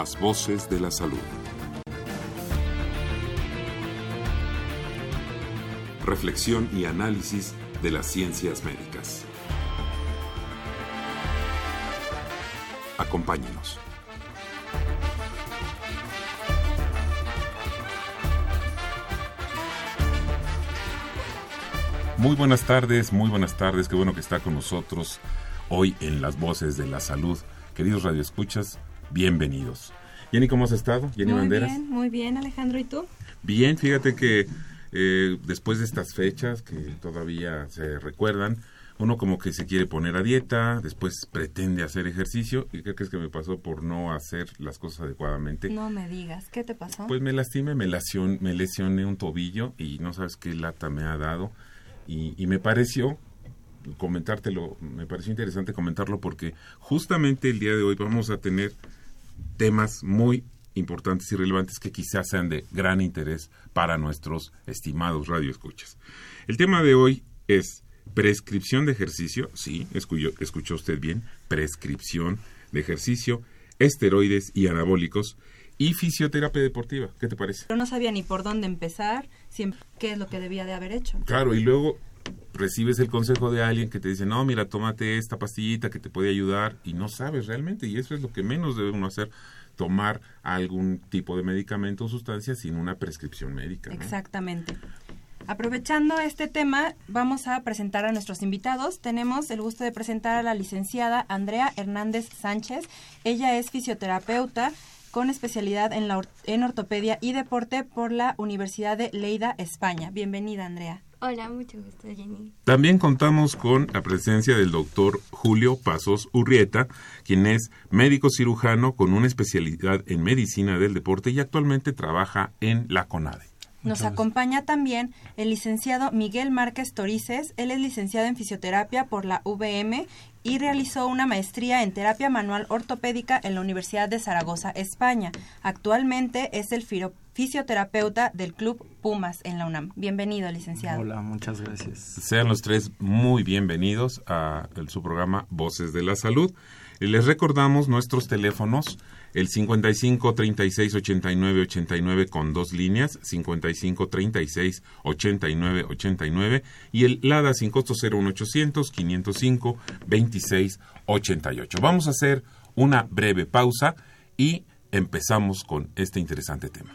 Las voces de la salud. Reflexión y análisis de las ciencias médicas. Acompáñenos. Muy buenas tardes, muy buenas tardes. Qué bueno que está con nosotros hoy en Las Voces de la Salud. Queridos radioescuchas, bienvenidos. Jenny, ¿cómo has estado? Jenny muy Banderas. Bien, muy bien, Alejandro. ¿Y tú? Bien, fíjate que eh, después de estas fechas que todavía se recuerdan, uno como que se quiere poner a dieta, después pretende hacer ejercicio y creo que es que me pasó por no hacer las cosas adecuadamente. No me digas, ¿qué te pasó? Pues me lastimé, me, me lesioné un tobillo y no sabes qué lata me ha dado y, y me pareció comentártelo, me pareció interesante comentarlo porque justamente el día de hoy vamos a tener temas muy importantes y relevantes que quizás sean de gran interés para nuestros estimados radioescuchas. El tema de hoy es prescripción de ejercicio, sí, escuchó, escuchó usted bien, prescripción de ejercicio, esteroides y anabólicos y fisioterapia deportiva. ¿Qué te parece? Pero no sabía ni por dónde empezar, siempre, qué es lo que debía de haber hecho. Claro, y luego recibes el consejo de alguien que te dice, no, mira, tómate esta pastillita que te puede ayudar y no sabes realmente, y eso es lo que menos debe uno hacer, tomar algún tipo de medicamento o sustancia sin una prescripción médica. Exactamente. Aprovechando este tema, vamos a presentar a nuestros invitados. Tenemos el gusto de presentar a la licenciada Andrea Hernández Sánchez. Ella es fisioterapeuta con especialidad en, la en ortopedia y deporte por la Universidad de Leida, España. Bienvenida, Andrea. Hola, mucho gusto, Jenny. También contamos con la presencia del doctor Julio Pasos Urrieta, quien es médico cirujano con una especialidad en medicina del deporte y actualmente trabaja en la CONADE. Nos acompaña también el licenciado Miguel Márquez Torices. Él es licenciado en fisioterapia por la VM y realizó una maestría en terapia manual ortopédica en la Universidad de Zaragoza, España. Actualmente es el fisioterapeuta del Club Pumas en la UNAM. Bienvenido, licenciado. Hola, muchas gracias. Sean los tres muy bienvenidos a el, su programa Voces de la Salud. Y les recordamos nuestros teléfonos, el 55 36 89 89 con dos líneas, 55 36 89 89 y el LADA sin costo 01800 505 26 88. Vamos a hacer una breve pausa y empezamos con este interesante tema.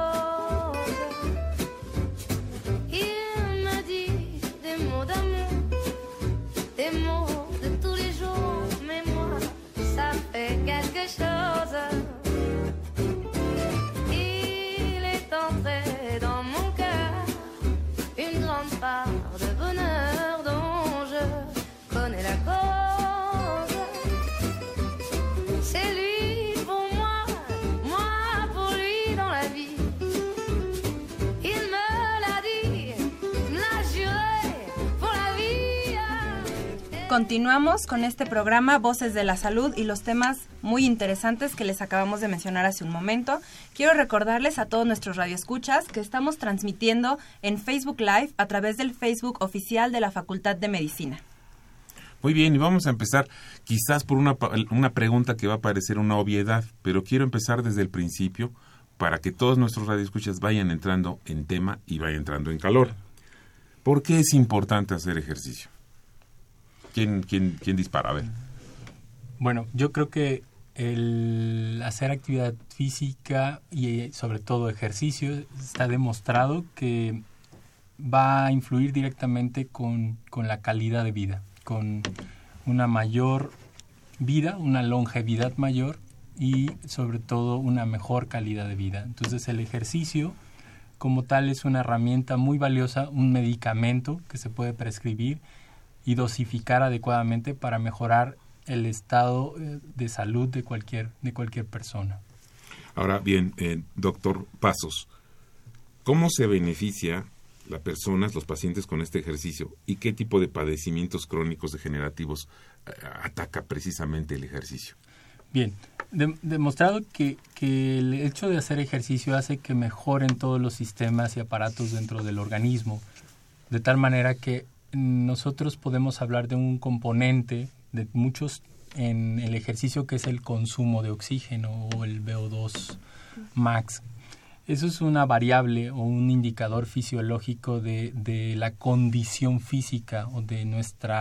Continuamos con este programa Voces de la Salud y los temas muy interesantes que les acabamos de mencionar hace un momento. Quiero recordarles a todos nuestros radioescuchas que estamos transmitiendo en Facebook Live a través del Facebook oficial de la Facultad de Medicina. Muy bien, y vamos a empezar quizás por una, una pregunta que va a parecer una obviedad, pero quiero empezar desde el principio para que todos nuestros radioescuchas vayan entrando en tema y vayan entrando en calor. ¿Por qué es importante hacer ejercicio? ¿Quién, quién, quién dispara? A ver. Bueno, yo creo que el hacer actividad física y sobre todo ejercicio está demostrado que va a influir directamente con, con la calidad de vida, con una mayor vida, una longevidad mayor y sobre todo una mejor calidad de vida. Entonces el ejercicio como tal es una herramienta muy valiosa, un medicamento que se puede prescribir y dosificar adecuadamente para mejorar el estado eh, de salud de cualquier, de cualquier persona. Ahora bien, eh, doctor Pasos, ¿cómo se beneficia las personas, los pacientes con este ejercicio y qué tipo de padecimientos crónicos degenerativos eh, ataca precisamente el ejercicio? Bien, demostrado que, que, el hecho de hacer ejercicio hace que mejoren todos los sistemas y aparatos dentro del organismo, de tal manera que nosotros podemos hablar de un componente de muchos en el ejercicio que es el consumo de oxígeno o el VO2 max. Eso es una variable o un indicador fisiológico de, la condición física o de nuestro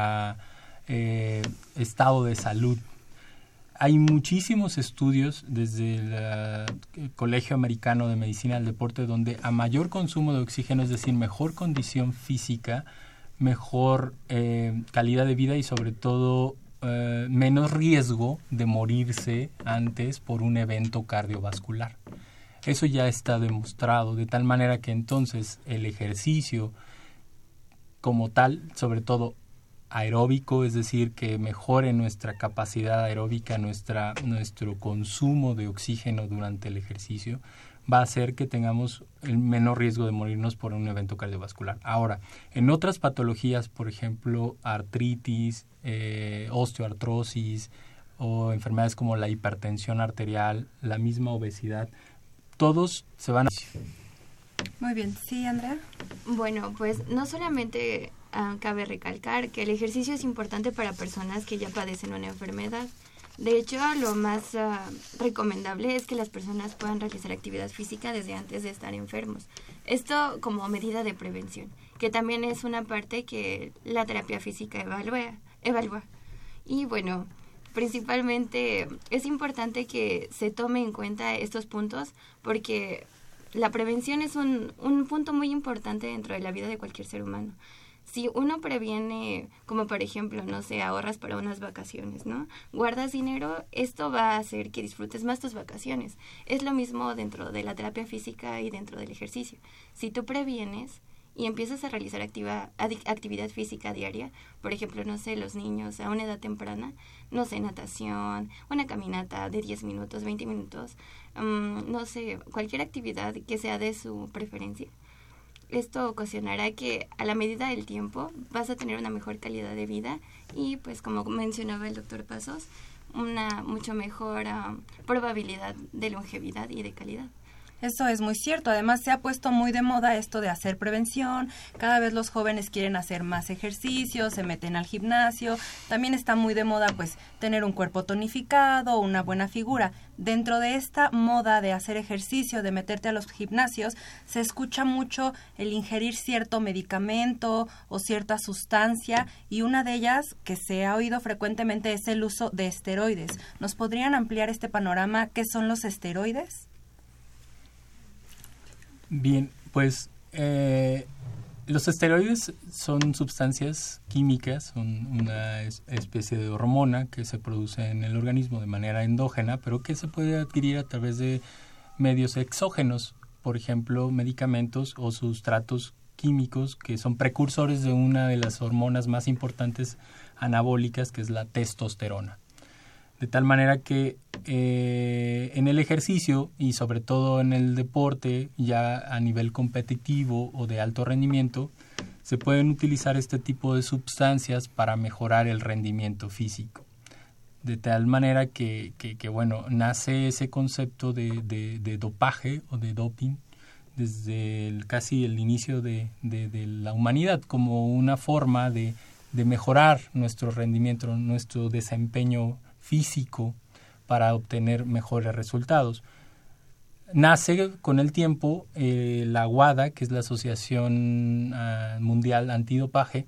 eh, estado de salud. Hay muchísimos estudios desde el Colegio Americano de Medicina del Deporte donde a mayor consumo de oxígeno, es decir, mejor condición física, mejor eh, calidad de vida y sobre todo eh, menos riesgo de morirse antes por un evento cardiovascular. Eso ya está demostrado, de tal manera que entonces el ejercicio como tal, sobre todo aeróbico, es decir, que mejore nuestra capacidad aeróbica, nuestra, nuestro consumo de oxígeno durante el ejercicio, va a hacer que tengamos el menor riesgo de morirnos por un evento cardiovascular. Ahora, en otras patologías, por ejemplo, artritis, eh, osteoartrosis o enfermedades como la hipertensión arterial, la misma obesidad, todos se van a... Muy bien, sí, Andrea. Bueno, pues no solamente ah, cabe recalcar que el ejercicio es importante para personas que ya padecen una enfermedad, de hecho, lo más ah, recomendable es que las personas puedan realizar actividad física desde antes de estar enfermos. Esto como medida de prevención, que también es una parte que la terapia física evalúa. evalúa. Y bueno, principalmente es importante que se tome en cuenta estos puntos porque la prevención es un, un punto muy importante dentro de la vida de cualquier ser humano si uno previene, como por ejemplo, no sé, ahorras para unas vacaciones, ¿no? Guardas dinero, esto va a hacer que disfrutes más tus vacaciones. Es lo mismo dentro de la terapia física y dentro del ejercicio. Si tú previenes y empiezas a realizar activa, actividad física diaria, por ejemplo, no sé, los niños a una edad temprana, no sé, natación, una caminata de 10 minutos, 20 minutos, mm, no sé, cualquier actividad que sea de su preferencia esto ocasionará que a la medida del tiempo vas a tener una mejor calidad de vida y pues como mencionaba el doctor Pasos, una mucho mejor ah, probabilidad de longevidad y de calidad. Eso es muy cierto. Además, se ha puesto muy de moda esto de hacer prevención. Cada vez los jóvenes quieren hacer más ejercicio, se meten al gimnasio. También está muy de moda, pues, tener un cuerpo tonificado, una buena figura. Dentro de esta moda de hacer ejercicio, de meterte a los gimnasios, se escucha mucho el ingerir cierto medicamento o cierta sustancia y una de ellas que se ha oído frecuentemente es el uso de esteroides. ¿Nos podrían ampliar este panorama? ¿Qué son los esteroides? Bien, pues eh, los esteroides son sustancias químicas, son una especie de hormona que se produce en el organismo de manera endógena, pero que se puede adquirir a través de medios exógenos, por ejemplo, medicamentos o sustratos químicos que son precursores de una de las hormonas más importantes anabólicas, que es la testosterona. De tal manera que eh, en el ejercicio y sobre todo en el deporte ya a nivel competitivo o de alto rendimiento, se pueden utilizar este tipo de sustancias para mejorar el rendimiento físico. De tal manera que, que, bueno, nace ese concepto de, de, dopaje o de doping desde casi el inicio de, de, la humanidad como una forma de, mejorar nuestro rendimiento, nuestro desempeño físico para obtener mejores resultados. nace con el tiempo eh, la WADA, que es la Asociación ah, Mundial Antidopaje,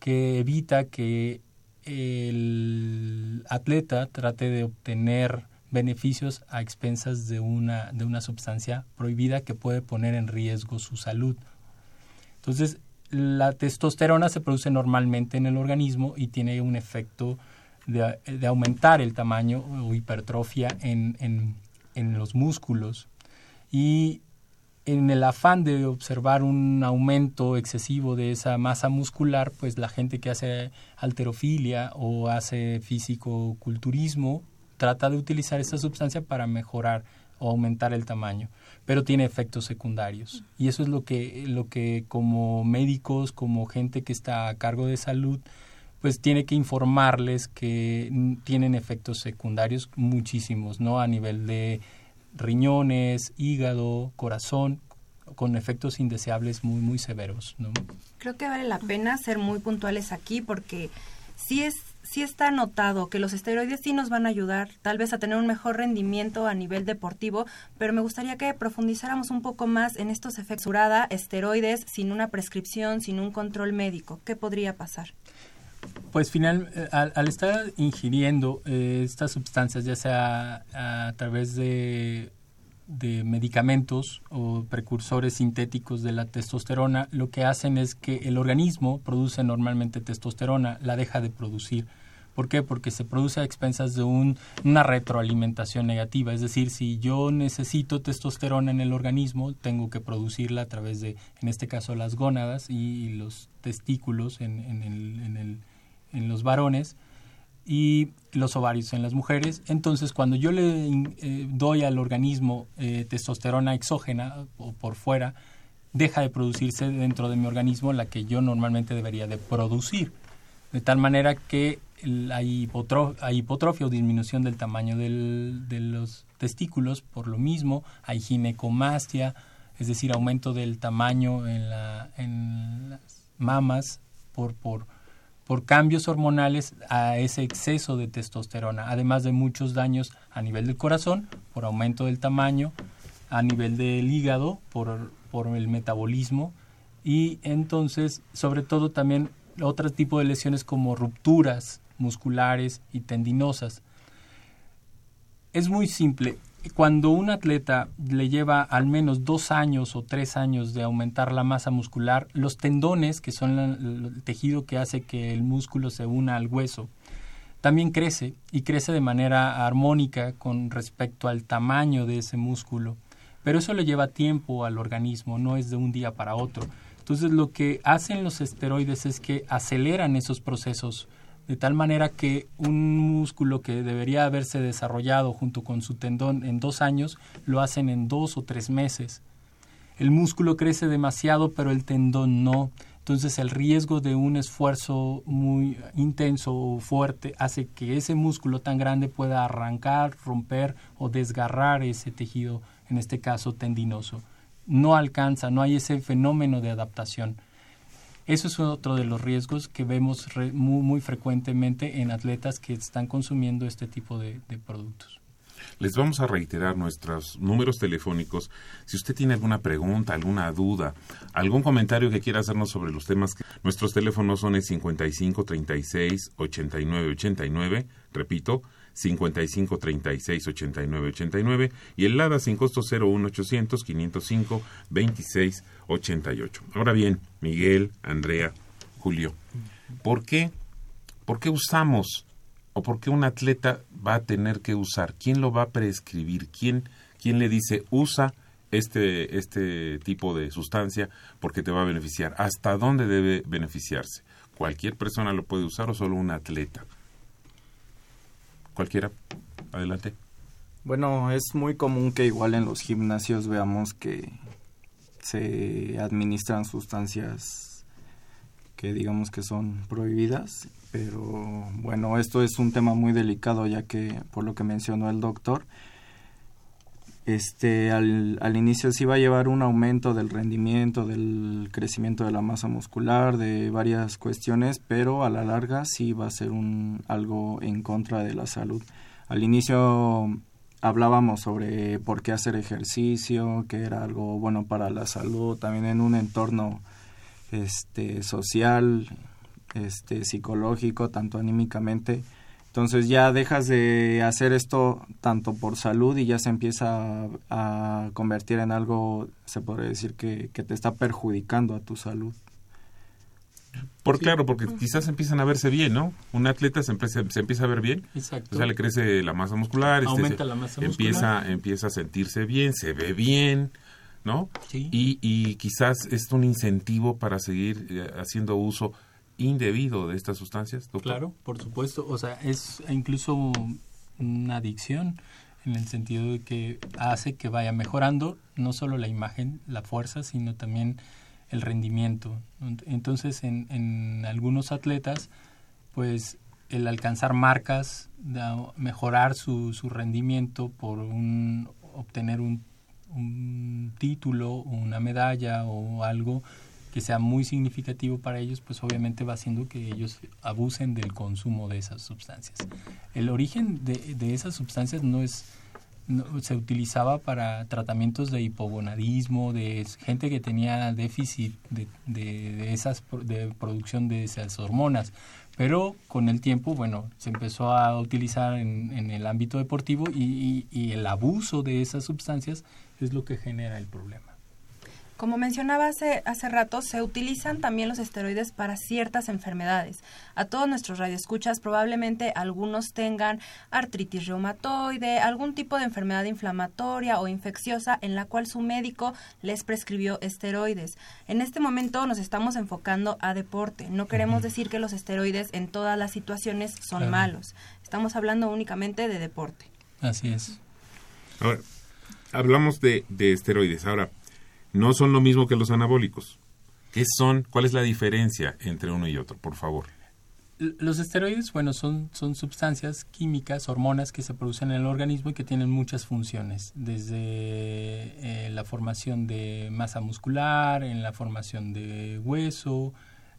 que evita que el atleta trate de obtener beneficios a expensas de una, de una sustancia prohibida que puede poner en riesgo su salud. Entonces, la testosterona se produce normalmente en el organismo y tiene un efecto de, aumentar el tamaño o hipertrofia en, en, en los músculos. Y en el afán de observar un aumento excesivo de esa masa muscular, pues la gente que hace alterofilia o hace físico-culturismo trata de utilizar esa sustancia para mejorar o aumentar el tamaño, pero tiene efectos secundarios. Y eso es lo que, lo que como médicos, como gente que está a cargo de salud, pues tiene que informarles que tienen efectos secundarios muchísimos, ¿no? A nivel de riñones, hígado, corazón, con efectos indeseables muy, muy severos, ¿no? Creo que vale la pena ser muy puntuales aquí porque sí es sí está notado que los esteroides sí nos van a ayudar tal vez a tener un mejor rendimiento a nivel deportivo, pero me gustaría que profundizáramos un poco más en estos efectos. esteroides sin una prescripción, sin un control médico. ¿Qué podría pasar? Pues final, eh, al, estar ingiriendo eh, estas sustancias, ya sea a, través de, de, medicamentos o precursores sintéticos de la testosterona, lo que hacen es que el organismo produce normalmente testosterona, la deja de producir. ¿Por qué? Porque se produce a expensas de un, una retroalimentación negativa. Es decir, si yo necesito testosterona en el organismo, tengo que producirla a través de, en este caso, las gónadas y, los testículos en, el, en, el, en los varones y los ovarios en las mujeres. Entonces, cuando yo le eh, doy al organismo eh, testosterona exógena o por fuera, deja de producirse dentro de mi organismo la que yo normalmente debería de producir. De tal manera que hay, hipotrofia o disminución del tamaño de los testículos, por lo mismo hay ginecomastia, es decir, aumento del tamaño en, la, en las mamas por, por, por cambios hormonales a ese exceso de testosterona, además de muchos daños a nivel del corazón por aumento del tamaño, a nivel del hígado por, por el metabolismo y entonces sobre todo también otro tipo de lesiones como rupturas musculares y tendinosas. Es muy simple. Cuando un atleta le lleva al menos dos años o tres años de aumentar la masa muscular, los tendones, que son el tejido que hace que el músculo se una al hueso, también crece y crece de manera armónica con respecto al tamaño de ese músculo. Pero eso le lleva tiempo al organismo, no es de un día para otro. Entonces lo que hacen los esteroides es que aceleran esos procesos de tal manera que un músculo que debería haberse desarrollado junto con su tendón en dos años, lo hacen en dos o tres meses. El músculo crece demasiado, pero el tendón no. Entonces el riesgo de un esfuerzo muy intenso o fuerte hace que ese músculo tan grande pueda arrancar, romper o desgarrar ese tejido, en este caso tendinoso. No alcanza, no hay ese fenómeno de adaptación. Eso es otro de los riesgos que vemos muy, frecuentemente en atletas que están consumiendo este tipo de, productos. Les vamos a reiterar nuestros números telefónicos. Si usted tiene alguna pregunta, alguna duda, algún comentario que quiera hacernos sobre los temas, nuestros teléfonos son el 55 36 89 89, repito, 55 36 89 89 y el LADA sin costo 01 800 505 26 88. Ahora bien, Miguel, Andrea, Julio, ¿por qué, ¿por qué usamos o por qué un atleta va a tener que usar? ¿Quién lo va a prescribir? ¿Quién, quién le dice usa este, este tipo de sustancia porque te va a beneficiar? ¿Hasta dónde debe beneficiarse? ¿Cualquier persona lo puede usar o solo un atleta? Cualquiera. Adelante. Bueno, es muy común que igual en los gimnasios veamos que se administran sustancias que digamos que son prohibidas, pero bueno, esto es un tema muy delicado ya que por lo que mencionó el doctor, este al, al inicio sí va a llevar un aumento del rendimiento, del crecimiento de la masa muscular, de varias cuestiones, pero a la larga sí va a ser un algo en contra de la salud. Al inicio hablábamos sobre por qué hacer ejercicio, que era algo bueno para la salud, también en un entorno este social, este psicológico, tanto anímicamente. Entonces ya dejas de hacer esto tanto por salud y ya se empieza a, a convertir en algo, se podría decir, que, que te está perjudicando a tu salud. Por claro, porque quizás empiezan a verse bien, ¿no? Un atleta se empieza, se empieza a ver bien, Exacto. o sea, le crece la masa muscular, este, Aumenta se- la masa empieza, muscular. empieza a sentirse bien, se ve bien, ¿no? Sí. Y, y quizás es un incentivo para seguir eh, haciendo uso indebido de estas sustancias, doctor. Claro, por supuesto. O sea, es incluso una adicción en el sentido de que hace que vaya mejorando no solo la imagen, la fuerza, sino también el rendimiento. Entonces, en, en algunos atletas, pues el alcanzar marcas, mejorar su, su rendimiento por un, obtener un, un título, una medalla o algo que sea muy significativo para ellos, pues obviamente va haciendo que ellos abusen del consumo de esas sustancias. El origen de, esas sustancias no es se utilizaba para tratamientos de hipogonadismo, de gente que tenía déficit de, de, de esas de producción de esas hormonas. Pero con el tiempo, bueno, se empezó a utilizar en, el ámbito deportivo y- y el abuso de esas sustancias es lo que genera el problema. Como mencionaba hace, hace rato, se utilizan también los esteroides para ciertas enfermedades. A todos nuestros radioescuchas probablemente algunos tengan artritis reumatoide, algún tipo de enfermedad inflamatoria o infecciosa en la cual su médico les prescribió esteroides. En este momento nos estamos enfocando a deporte. No queremos decir que los esteroides en todas las situaciones son Claro. malos. Estamos hablando únicamente de deporte. Así es. Ahora, hablamos de, de esteroides. Ahora, no son lo mismo que los anabólicos. ¿Qué son? ¿Cuál es la diferencia entre uno y otro, por favor? Los esteroides, bueno, son, son sustancias químicas, hormonas que se producen en el organismo y que tienen muchas funciones, desde eh, la formación de masa muscular, en la formación de hueso,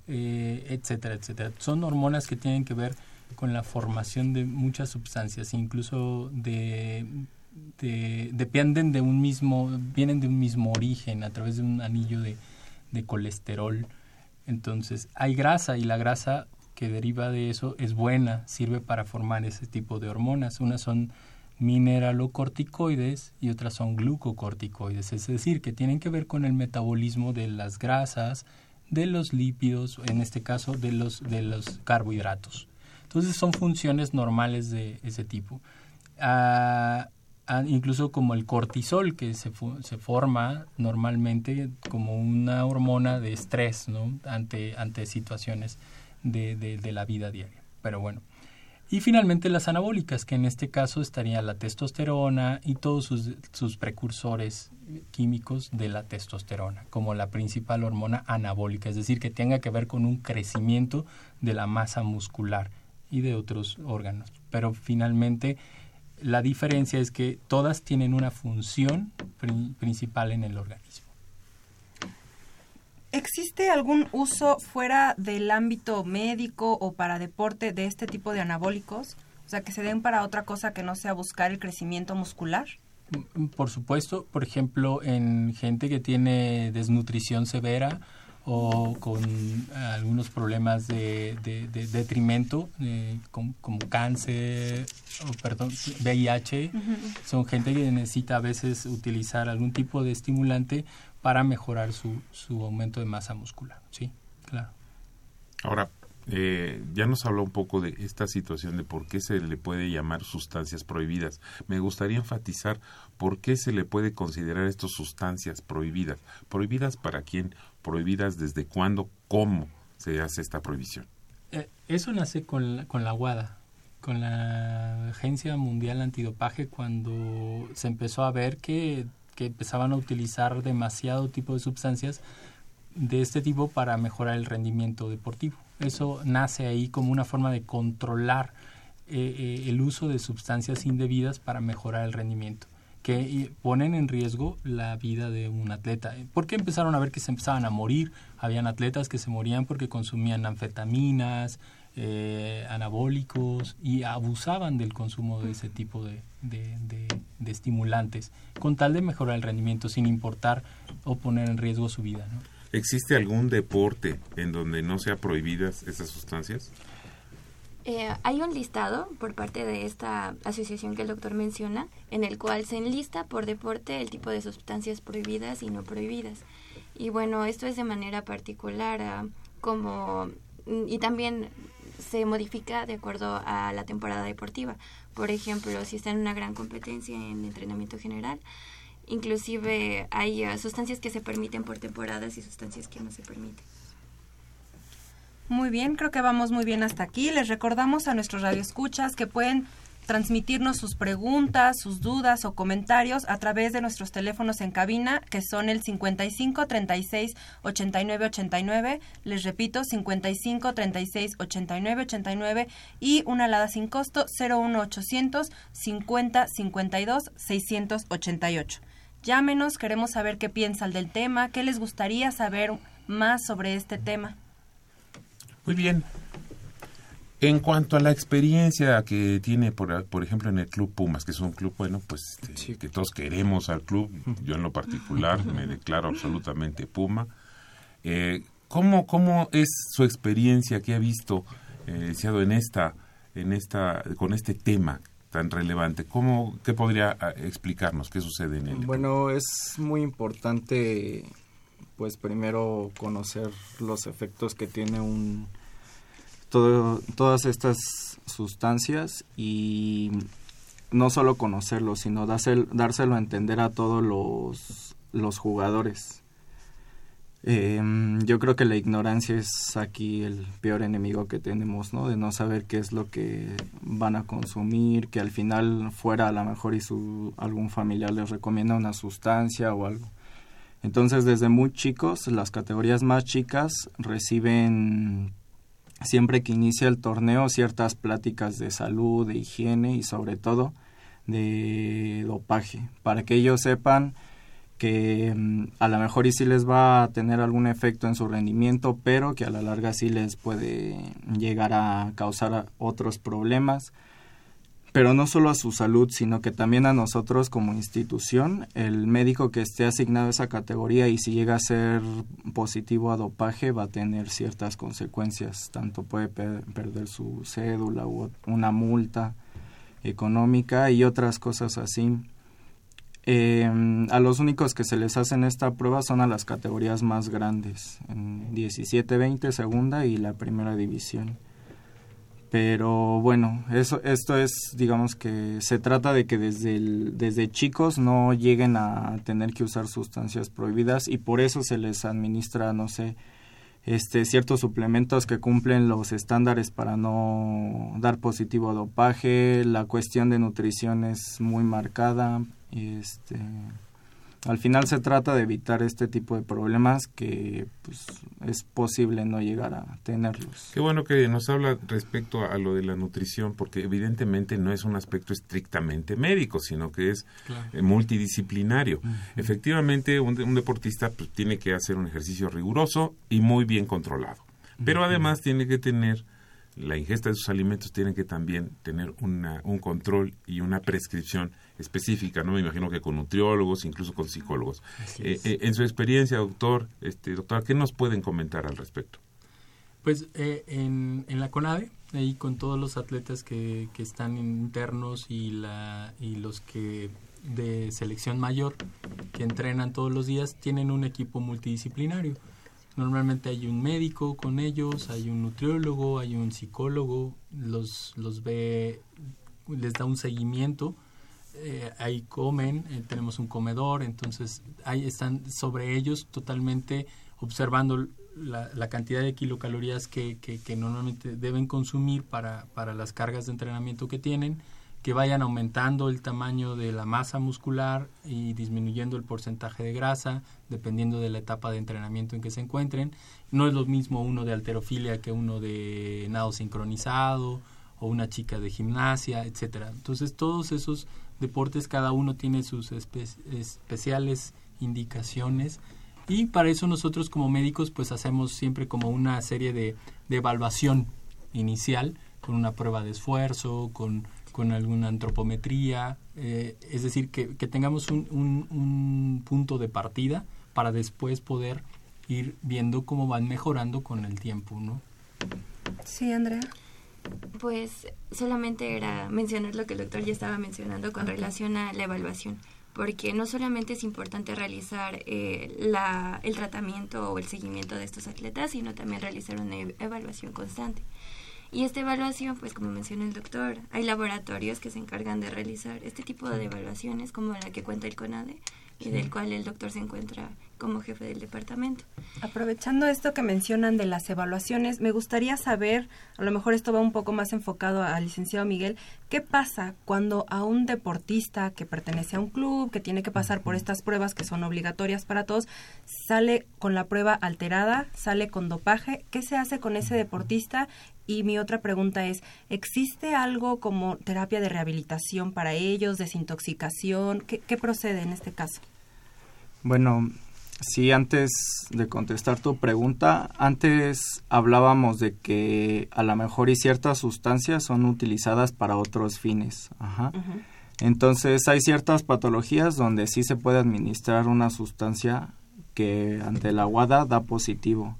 eh, etcétera, etcétera. Son hormonas que tienen que ver con la formación de muchas sustancias, incluso de, de- dependen de un mismo, vienen de un mismo origen a través de un anillo de, de colesterol. Entonces, hay grasa y la grasa que deriva de eso es buena, sirve para formar ese tipo de hormonas. Unas son mineralocorticoides y otras son glucocorticoides, es decir, que tienen que ver con el metabolismo de las grasas, de los lípidos, en este caso de los, de los carbohidratos. Entonces son funciones normales de ese tipo. Ah, incluso como el cortisol que se, se forma normalmente como una hormona de estrés ¿no? ante, ante situaciones de, de- de la vida diaria. Pero bueno. Y finalmente las anabólicas, que en este caso estaría la testosterona y todos sus, sus precursores químicos de la testosterona, como la principal hormona anabólica, es decir, que tenga que ver con un crecimiento de la masa muscular y de otros órganos. Pero finalmente la diferencia es que todas tienen una función pri- principal en el organismo. ¿Existe algún uso fuera del ámbito médico o para deporte de este tipo de anabólicos? O sea, que se den para otra cosa que no sea buscar el crecimiento muscular. Mm, Por supuesto, por ejemplo, en gente que tiene desnutrición severa o con algunos problemas de, de- de detrimento, eh, com- como cáncer, o perdón, VIH, son gente que necesita a veces utilizar algún tipo de estimulante para mejorar su, su aumento de masa muscular. Sí, claro. Ahora, eh, ya nos habló un poco de esta situación de por qué se le puede llamar sustancias prohibidas. Me gustaría enfatizar por qué se le puede considerar estas sustancias prohibidas. ¿Prohibidas para quién? ¿Prohibidas desde cuándo? ¿Cómo se hace esta prohibición? Eh, eso nace con la, con la con la Agencia Mundial Antidopaje, cuando se empezó a ver que, que empezaban a utilizar demasiado tipo de sustancias de este tipo para mejorar el rendimiento deportivo. Eso nace ahí como una forma de controlar eh, eh, el uso de sustancias indebidas para mejorar el rendimiento que eh, ponen en riesgo la vida de un atleta. ¿Por qué empezaron a ver que se empezaban a morir? Habían atletas que se morían porque consumían anfetaminas, eh, anabólicos y abusaban del consumo de ese tipo de, de, de, estimulantes con tal de mejorar el rendimiento sin importar o poner en riesgo su vida. ¿Existe algún deporte en donde no sean prohibidas esas sustancias? Eh, hay un listado por parte de esta asociación que el doctor menciona, en el cual se enlista por deporte el tipo de sustancias prohibidas y no prohibidas. Y bueno, esto es de manera particular, ah, como mm, y también se modifica de acuerdo a la temporada deportiva. Por ejemplo, si está en una gran competencia en entrenamiento general, inclusive hay ah, sustancias que se permiten por temporadas y sustancias que no se permiten. Muy bien, creo que vamos muy bien hasta aquí. Les recordamos a nuestros radioescuchas que pueden transmitirnos sus preguntas, sus dudas o comentarios a través de nuestros teléfonos en cabina, que son el 55 36 89 89. Les repito, 55 36 89 89 y una alada sin costo 01 800 50 52 688. Llámenos, queremos saber qué piensan del tema, qué les gustaría saber más sobre este tema. Muy bien. En cuanto a la experiencia que tiene, por, por ejemplo, en el Club Pumas, que es un club, bueno, pues este, que todos queremos al club, yo en lo particular me declaro absolutamente Puma. Eh, ¿cómo, ¿Cómo es su experiencia que ha visto, eh, en esta, en esta, con este tema tan relevante? ¿Cómo, ¿Qué podría ah, explicarnos qué sucede en él? Bueno, es muy importante pues primero conocer los efectos que tiene un todo, todas estas sustancias y no solo conocerlo, sino dárselo, dárselo a entender a todos los, los jugadores. Em, yo creo que la ignorancia es aquí el peor enemigo que tenemos, ¿no? De no saber qué es lo que van a consumir, que al final fuera a lo mejor y su algún familiar les recomienda una sustancia o algo. Entonces, desde muy chicos, las categorías más chicas reciben siempre que inicia el torneo ciertas pláticas de salud, de higiene y sobre todo de dopaje, para que ellos sepan que mm, a lo mejor y sí les va a tener algún efecto en su rendimiento, pero que a la larga sí les puede llegar a causar otros problemas pero no solo a su salud, sino que también a nosotros como institución, el médico que esté asignado a esa categoría y si llega a ser positivo a dopaje va a tener ciertas consecuencias, tanto puede perder su cédula o una multa económica y otras cosas así. Em, a los únicos que se les hacen esta prueba son a las categorías más grandes, en 17, 20, segunda y la primera división pero bueno, eso, esto es, digamos que se trata de que desde, desde chicos no lleguen a tener que usar sustancias prohibidas y por eso se les administra, no sé, este, ciertos suplementos que cumplen los estándares para no dar positivo a dopaje, la cuestión de nutrición es muy marcada, este, al final se trata de evitar este tipo de problemas que pues, es posible no llegar a tenerlos. Qué bueno que nos habla respecto a lo de la nutrición, porque evidentemente no es un aspecto estrictamente médico, sino que es eh, multidisciplinario. Efectivamente, un, deportista pues, tiene que hacer un ejercicio riguroso y muy bien controlado, pero además tiene que tener la ingesta de sus alimentos tiene que también tener una, un control y una prescripción específica, ¿no? Me imagino que con nutriólogos, incluso con psicólogos. Eh, eh, en su experiencia, doctor, este, doctora, ¿qué nos pueden comentar al respecto? Pues eh, en, en, la CONADE, ahí con todos los atletas que, que están internos y, la, y los que de selección mayor que entrenan todos los días, tienen un equipo multidisciplinario. Normalmente hay un médico con ellos, hay un nutriólogo, hay un psicólogo, los, los ve, les da un seguimiento eh, ahí comen, eh, tenemos un comedor, entonces ahí están sobre ellos totalmente observando la, la cantidad de kilocalorías que, que, que, normalmente deben consumir para, para las cargas de entrenamiento que tienen, que vayan aumentando el tamaño de la masa muscular y disminuyendo el porcentaje de grasa, dependiendo de la etapa de entrenamiento en que se encuentren. No es lo mismo uno de alterofilia que uno de nado sincronizado o una chica de gimnasia, etcétera. Entonces todos esos deportes, cada uno tiene sus especiales indicaciones y para eso nosotros como médicos pues hacemos siempre como una serie de, evaluación inicial con una prueba de esfuerzo, con, con alguna antropometría, eh, es decir, que, que tengamos un, un, un punto de partida para después poder ir viendo cómo van mejorando con el tiempo, ¿no? Sí, Andrea. Pues solamente era mencionar lo que el doctor ya estaba mencionando con relación a la evaluación, porque no solamente es importante realizar eh, la, el tratamiento o el seguimiento de estos atletas, sino también realizar una evaluación constante. Y esta evaluación, pues como mencionó el doctor, hay laboratorios que se encargan de realizar este tipo de evaluaciones, como la que cuenta el CONADE y del cual el doctor se encuentra como jefe del departamento. Aprovechando esto que mencionan de las evaluaciones, me gustaría saber, a lo mejor esto va un poco más enfocado al licenciado Miguel, ¿qué pasa cuando a un deportista que pertenece a un club, que tiene que pasar por estas pruebas que son obligatorias para todos, sale con la prueba alterada, sale con dopaje? ¿Qué se hace con ese deportista? Y mi otra pregunta es, ¿existe algo como terapia de rehabilitación para ellos, desintoxicación? ¿Qué, qué procede en este caso? Bueno, sí, antes de contestar tu pregunta, antes hablábamos de que a lo mejor y ciertas sustancias son utilizadas para otros fines. Ajá. Entonces hay ciertas patologías donde sí se puede administrar una sustancia que ante la WADA da positivo.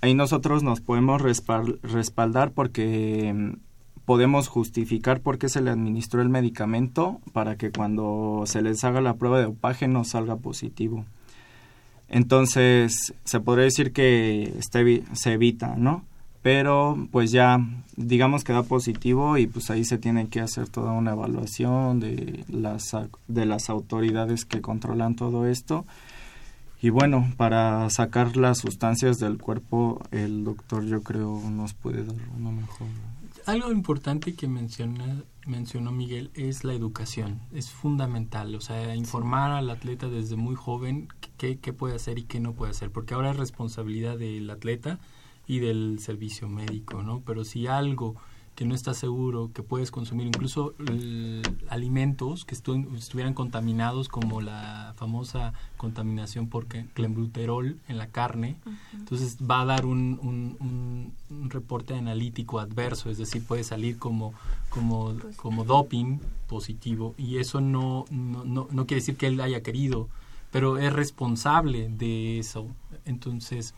Ahí nosotros nos podemos respal- respaldar porque mm, podemos justificar por qué se le administró el medicamento para que cuando se les haga la prueba de dopaje no salga positivo. Entonces, se podría decir que está evi- se evita, ¿no? Pero pues ya digamos que da positivo y pues ahí se tiene que hacer toda una evaluación de las de las autoridades que controlan todo esto. Y bueno, para sacar las sustancias del cuerpo, el doctor yo creo nos puede dar una mejor. Algo importante que menciona, mencionó Miguel es la educación. Es fundamental, o sea, informar al atleta desde muy joven qué, qué puede hacer y qué no puede hacer, porque ahora es responsabilidad del atleta y del servicio médico, ¿no? Pero si algo que no estás seguro que puedes consumir, incluso l- alimentos que estu- estuvieran contaminados, como la famosa contaminación por clenbuterol en la carne, entonces va a dar un, un- un- un reporte analítico adverso, es decir, puede salir como, como, como doping positivo y eso no, no, no, no quiere decir que él haya querido, pero es responsable de eso. Entonces,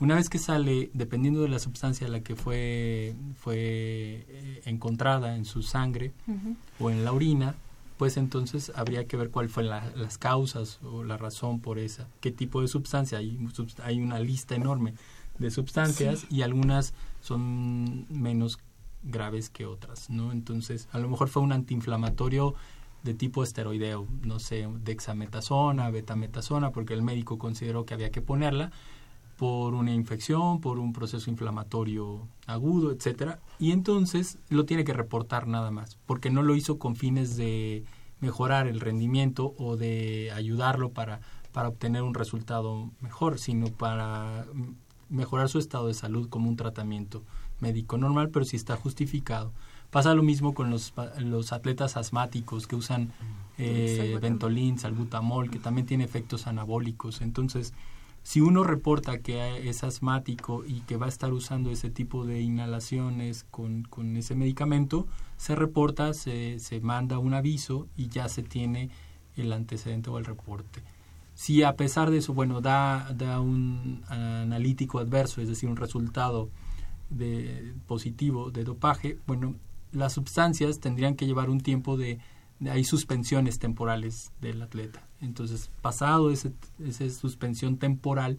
una vez que sale, dependiendo de la sustancia a la que fue, fue eh, encontrada en su sangre o en la orina, pues entonces habría que ver cuál fue la- las causas o la razón por esa, qué tipo de sustancia. Hay, hay una lista enorme de sustancias y algunas son menos graves que otras, ¿no? Entonces, a lo mejor fue un antiinflamatorio de tipo esteroideo, no sé, dexametasona, betametasona, porque el médico consideró que había que ponerla por una infección, por un proceso inflamatorio agudo, etcétera, y entonces lo tiene que reportar nada más, porque no lo hizo con fines de mejorar el rendimiento o de ayudarlo para, para obtener un resultado mejor, sino para mejorar su estado de salud como un tratamiento médico normal, pero si está justificado. Pasa lo mismo con los, los atletas asmáticos que usan eh. Ventolin, salbutamol, que también tiene efectos anabólicos. Entonces, si uno reporta que es asmático y que va a estar usando ese tipo de inhalaciones con, con ese medicamento, se reporta, se, se manda un aviso y ya se tiene el antecedente o el reporte. Si a pesar de eso, bueno, da, da un analítico adverso, es decir, un resultado de positivo de dopaje, bueno, las sustancias tendrían que llevar un tiempo de, de- hay suspensiones temporales del atleta. Entonces, pasado ese, esa suspensión temporal,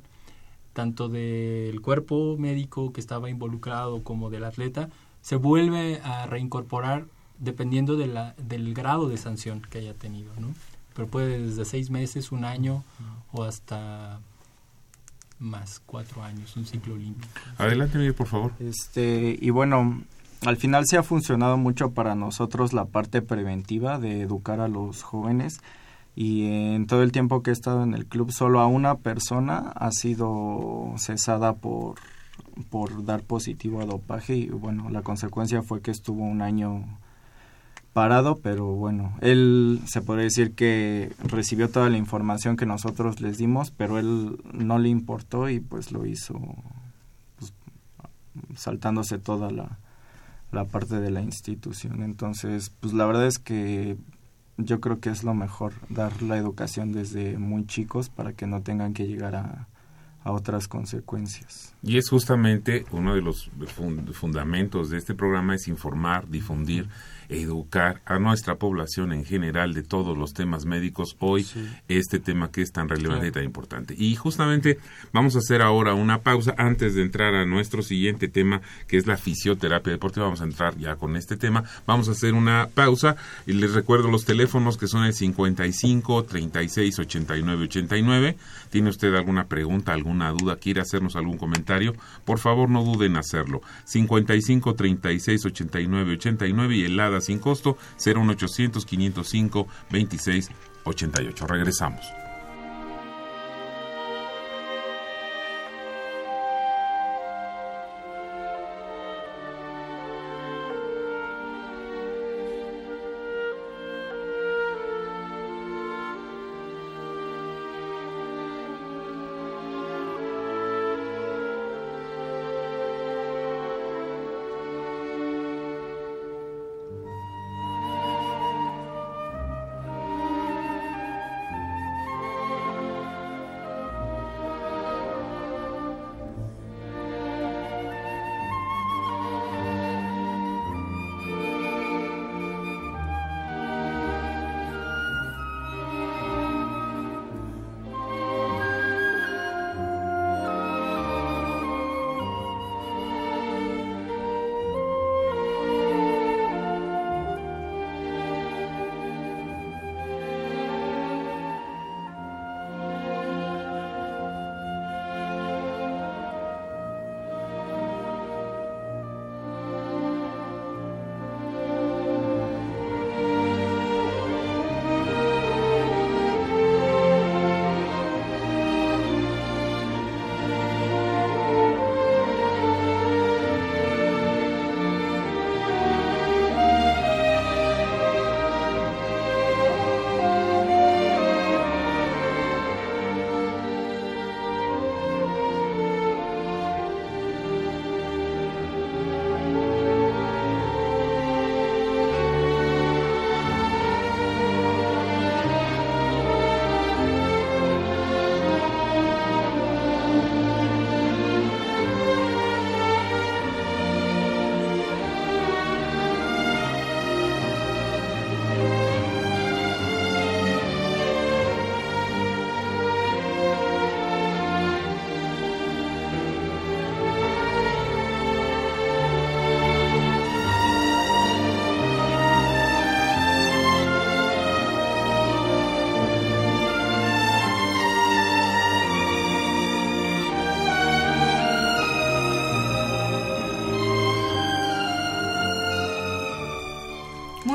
tanto del cuerpo médico que estaba involucrado como del atleta, se vuelve a reincorporar dependiendo de la, del grado de sanción que haya tenido, ¿no? Pero puede desde seis meses, un año o hasta más cuatro años, un ciclo olímpico. Adelante, Miguel, por favor. Este, y bueno, al final sí ha funcionado mucho para nosotros la parte preventiva de educar a los jóvenes y en todo el tiempo que he estado en el club solo a una persona ha sido cesada por por dar positivo a dopaje y bueno, la consecuencia fue que estuvo un año parado, pero bueno, él se podría decir que recibió toda la información que nosotros les dimos, pero él no le importó y pues lo hizo pues, saltándose toda la, la parte de la institución. Entonces, pues la verdad es que yo creo que es lo mejor dar la educación desde muy chicos para que no tengan que llegar a, a otras consecuencias. Y es justamente uno de los fundamentos de este programa es informar, difundir, educar a nuestra población en general de todos los temas médicos. Hoy este tema que es tan relevante y tan importante. Y justamente vamos a hacer ahora una pausa antes de entrar a nuestro siguiente tema que es la fisioterapia deportiva. Vamos a entrar ya con este tema. Vamos a hacer una pausa y les recuerdo los teléfonos que son el 55 36 89 89 tiene usted alguna pregunta alguna duda quiere hacernos algún comentario por favor no duden en hacerlo. 55 36 89 89 y el Sin costo 01800 505 2688. Regresamos.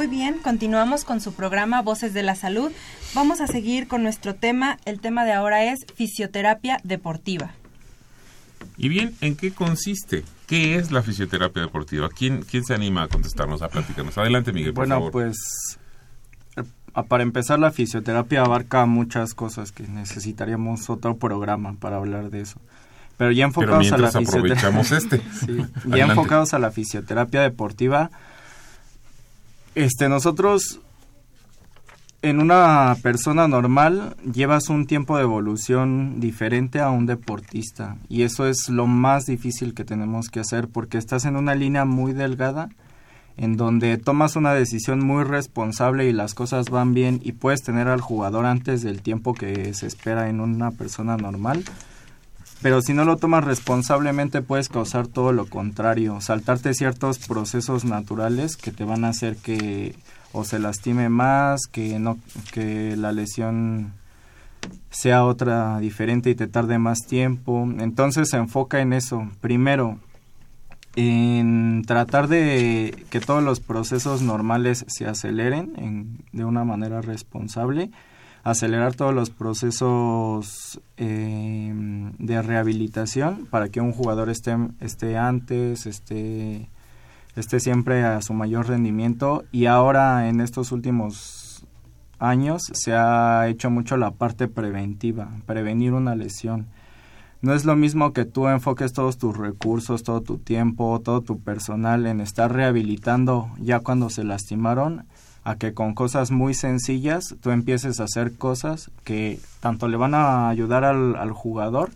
Bien, continuamos con su programa Voces de la Salud. Vamos a seguir con nuestro tema. El tema de ahora es fisioterapia deportiva. Y bien, ¿en qué consiste? ¿Qué es la fisioterapia deportiva? ¿Quién, quién se anima a contestarnos, a platicarnos? Adelante, Miguel, por bueno, pues eh, para empezar, la fisioterapia abarca muchas cosas que necesitaríamos otro programa para hablar de eso. Pero ya enfocados a la fisioterapia. este. ya enfocados a la fisioterapia deportiva, este, nosotros en una persona normal llevas un tiempo de evolución diferente a un deportista. Y eso es lo más difícil que tenemos que hacer porque estás en una línea muy delgada en donde tomas una decisión muy responsable y las cosas van bien y puedes tener al jugador antes del tiempo que se espera en una persona normal pero si no lo tomas responsablemente puedes causar todo lo contrario, saltarte ciertos procesos naturales que te van a hacer que o se lastime más, que no que la lesión sea otra diferente y te tarde más tiempo. Entonces se enfoca en eso. Primero, en tratar de que todos los procesos normales se aceleren de una manera responsable acelerar todos los procesos eh, de rehabilitación para que un jugador esté, esté antes, esté, esté siempre a su mayor rendimiento y ahora en estos últimos años se ha hecho mucho la parte preventiva, prevenir una lesión. no es lo mismo que tú enfoques todos tus recursos, todo tu tiempo, todo tu personal en estar rehabilitando ya cuando se lastimaron, a que con cosas muy sencillas tú empieces a hacer cosas que tanto le van a ayudar al, al jugador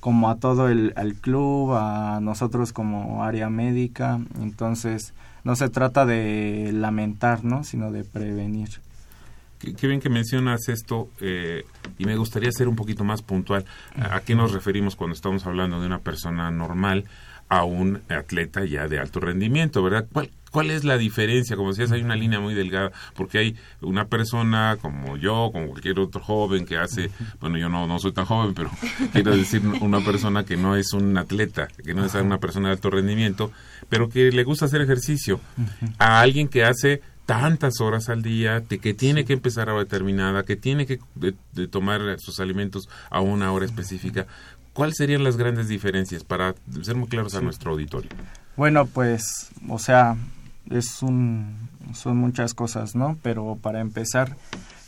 como a todo el club, a nosotros como área médica. Entonces, no se trata de lamentar, ¿no? sino de prevenir. Qué, qué bien que mencionas esto eh, y me gustaría ser un poquito más puntual. ¿A, a qué nos referimos cuando estamos hablando de una persona normal a un atleta ya de alto rendimiento, verdad? ¿Cuál, ¿Cuál es la diferencia? Como decías, hay una línea muy delgada, porque hay una persona como yo, como cualquier otro joven que hace, bueno, yo no, no soy tan joven, pero quiero decir una persona que no es un atleta, que no es una persona de alto rendimiento, pero que le gusta hacer ejercicio, a alguien que hace tantas horas al día, que tiene que empezar a determinada, que tiene que de- de tomar sus alimentos a una hora específica. ¿Cuáles serían las grandes diferencias para ser muy claros a nuestro auditorio? Bueno, pues, o sea, es un, son muchas cosas, ¿no? Pero para empezar,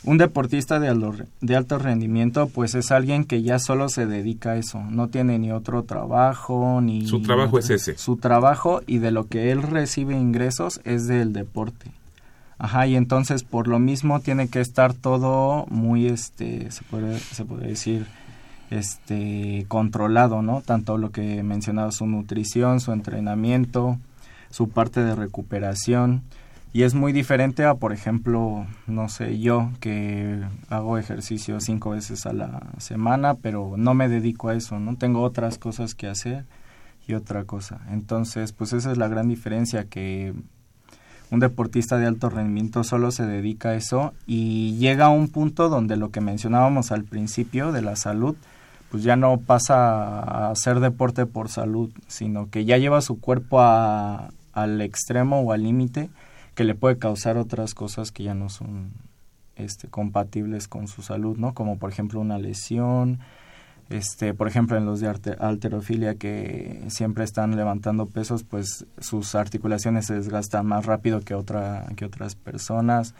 un deportista de, alto- de alto rendimiento, pues es alguien que ya solo se dedica a eso, no tiene ni otro trabajo, ni... Su trabajo es ese. Su trabajo y de lo que él recibe ingresos es del deporte. Ajá, y entonces por lo mismo tiene que estar todo muy, este, se puede, se puede decir, este, controlado, ¿no? Tanto lo que mencionaba, su nutrición, su entrenamiento, su parte de recuperación. Y es muy diferente a, por ejemplo, no sé, yo que hago ejercicio cinco veces a la semana, pero no me dedico a eso, ¿no? Tengo otras cosas que hacer y otra cosa. Entonces, pues esa es la gran diferencia, que un deportista de alto rendimiento solo se dedica a eso y llega a un punto donde lo que mencionábamos al principio de la salud, pues ya no pasa a hacer deporte por salud, sino que ya lleva su cuerpo a, al extremo o al límite que le puede causar otras cosas que ya no son este, compatibles con su salud, ¿no? Como por ejemplo una lesión, este, por ejemplo en los de alterofilia que siempre están levantando pesos, pues sus articulaciones se desgastan más rápido que otra que otras personas.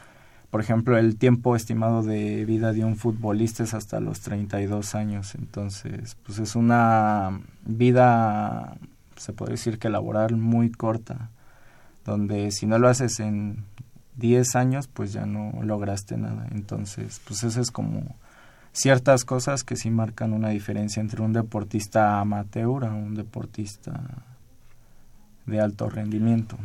Por ejemplo, el tiempo estimado de vida de un futbolista es hasta los 32 años, entonces, pues es una vida se puede decir que laboral muy corta, donde si no lo haces en 10 años, pues ya no lograste nada. Entonces, pues eso es como ciertas cosas que sí marcan una diferencia entre un deportista amateur a un deportista de alto rendimiento.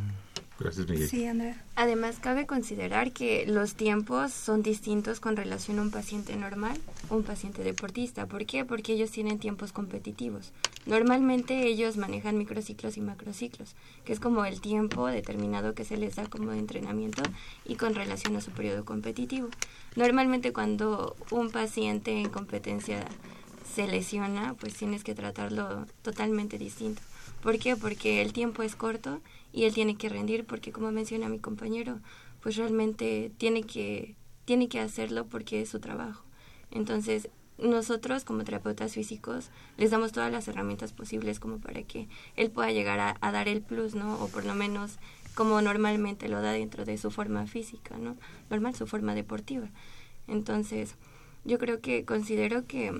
Gracias, Miguel. Sí, Andrea. Además, cabe considerar que los tiempos son distintos con relación a un paciente normal o un paciente deportista. ¿Por qué? Porque ellos tienen tiempos competitivos. Normalmente ellos manejan microciclos y macrociclos, que es como el tiempo determinado que se les da como de entrenamiento y con relación a su periodo competitivo. Normalmente cuando un paciente en competencia se lesiona, pues tienes que tratarlo totalmente distinto. ¿Por qué? Porque el tiempo es corto y él tiene que rendir porque como menciona mi compañero, pues realmente tiene que tiene que hacerlo porque es su trabajo. Entonces, nosotros como terapeutas físicos les damos todas las herramientas posibles como para que él pueda llegar a, dar el plus, ¿no? O por lo menos como normalmente lo da dentro de su forma física, ¿no? Normal, su forma deportiva. Entonces, yo creo que considero que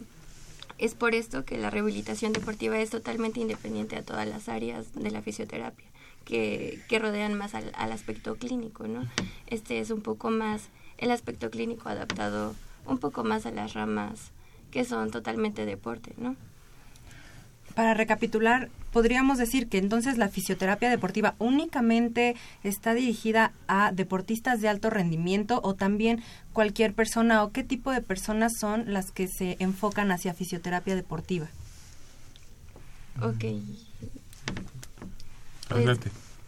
es por esto que la rehabilitación deportiva es totalmente independiente a todas las áreas de la fisioterapia que, que rodean más al, al aspecto clínico, ¿no? Este es un poco más el aspecto clínico adaptado un poco más a las ramas que son totalmente deporte, ¿no? Para recapitular, podríamos decir que entonces la fisioterapia deportiva únicamente está dirigida a deportistas de alto rendimiento o también cualquier persona o qué tipo de personas son las que se enfocan hacia fisioterapia deportiva. Ok. Pues.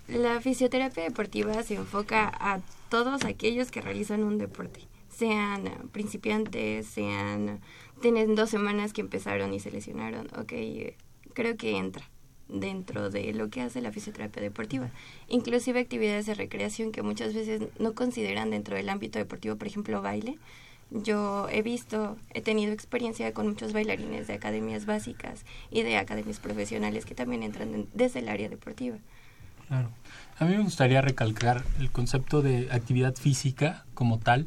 La fisioterapia deportiva se enfoca a todos aquellos que realizan un deporte, sean principiantes, sean tienen dos semanas que empezaron y se lesionaron. Ok, creo que entra dentro de lo que hace la fisioterapia deportiva. Inclusive actividades de recreación que muchas veces no consideran dentro del ámbito deportivo, por ejemplo, baile. Yo he visto, he tenido experiencia con muchos bailarines de academias básicas y de academias profesionales que también entran en- desde el área deportiva. Claro. A mí me gustaría recalcar el concepto de actividad física como tal.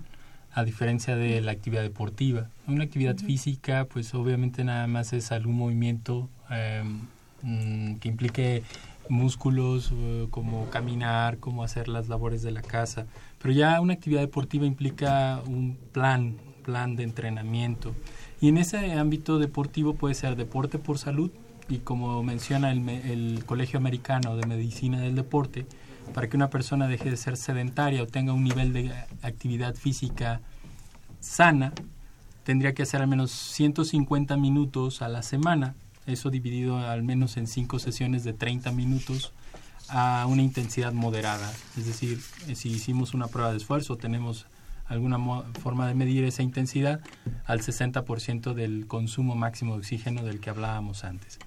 a diferencia de la actividad deportiva. Una actividad física, pues obviamente nada más es algún movimiento em, mm, que implique músculos eh, como caminar, como hacer las labores de la casa. Pero ya una actividad deportiva implica un plan, plan de entrenamiento. Y en ese ámbito deportivo puede ser deporte por salud y como menciona el, el Colegio Americano de Medicina del Deporte, para que una persona deje de ser sedentaria o tenga un nivel de actividad física sana, tendría que hacer al menos 150 minutos a la semana, eso dividido al menos en cinco sesiones de 30 minutos a una intensidad moderada. Es decir, eh, si hicimos una prueba de esfuerzo, tenemos alguna forma de medir esa intensidad al 60% del consumo máximo de oxígeno del que hablábamos antes.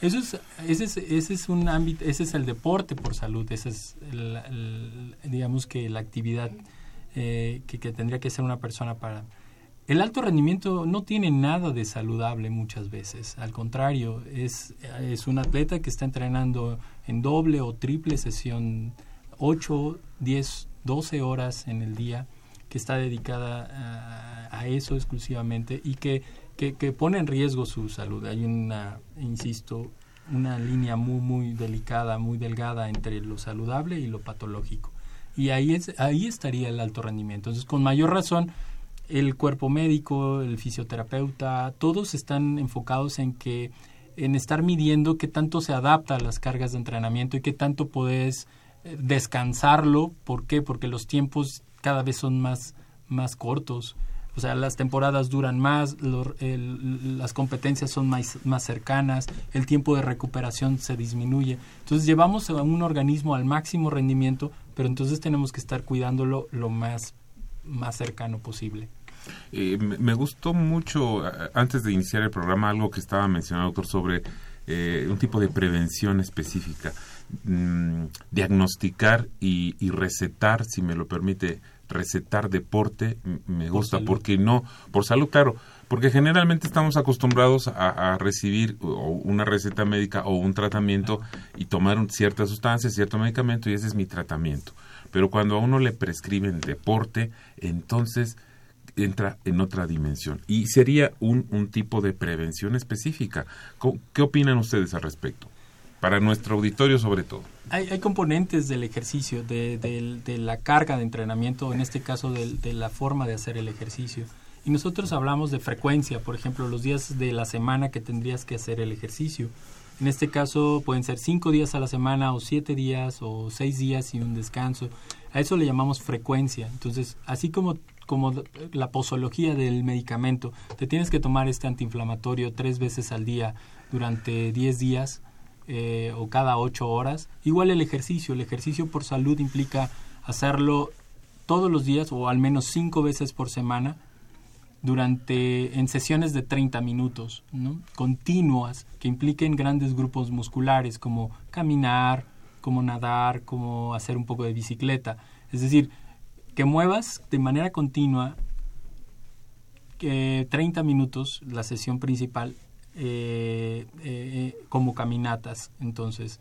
Eso es, ese, es, ese es un ámbito, ese es el deporte por salud, esa es, digamos que la actividad eh, que, que, tendría que ser una persona para... El alto rendimiento no tiene nada de saludable muchas veces, al contrario, es, es un atleta que está entrenando en doble o triple sesión, 8, 10, 12 horas en el día, que está dedicada a, eso exclusivamente y que que, pone en riesgo su salud. Hay una, insisto, una línea muy, muy delicada, muy delgada entre lo saludable y lo patológico. Y ahí, es, ahí estaría el alto rendimiento. Entonces, con mayor razón, el cuerpo médico, el fisioterapeuta, todos están enfocados en que en estar midiendo qué tanto se adapta a las cargas de entrenamiento y qué tanto puedes eh, descansarlo. ¿Por qué? Porque los tiempos cada vez son más, más cortos. O sea, las temporadas duran más, las competencias son más, más cercanas, el tiempo de recuperación se disminuye. Entonces llevamos a un organismo al máximo rendimiento, pero entonces tenemos que estar cuidándolo lo más, más cercano posible. Eh, me gustó mucho, antes de iniciar el programa, algo que estaba mencionando, doctor, sobre eh, un tipo de prevención específica. Mm, diagnosticar y, y, recetar, si me lo permite, recetar deporte me gusta porque no por salud claro porque generalmente estamos acostumbrados a, recibir una receta médica o un tratamiento y tomar cierta sustancia cierto medicamento y ese es mi tratamiento pero cuando a uno le prescriben deporte entonces entra en otra dimensión y sería un, un tipo de prevención específica ¿qué opinan ustedes al respecto? para nuestro auditorio sobre todo hay, hay componentes del ejercicio, de, de, la carga de entrenamiento, en este caso de, la forma de hacer el ejercicio. Y nosotros hablamos de frecuencia, por ejemplo, los días de la semana que tendrías que hacer el ejercicio. En este caso pueden ser cinco días a la semana o siete días o seis días y un descanso. A eso le llamamos frecuencia. Entonces, así como, como la posología del medicamento, te tienes que tomar este antiinflamatorio tres veces al día durante diez días eh, o cada ocho horas. Igual el ejercicio, el ejercicio por salud implica hacerlo todos los días o al menos cinco veces por semana durante en sesiones de 30 minutos, ¿no? continuas, que impliquen grandes grupos musculares como caminar, como nadar, como hacer un poco de bicicleta. Es decir, que muevas de manera continua que 30 minutos la sesión principal eh, eh, como caminatas. Entonces,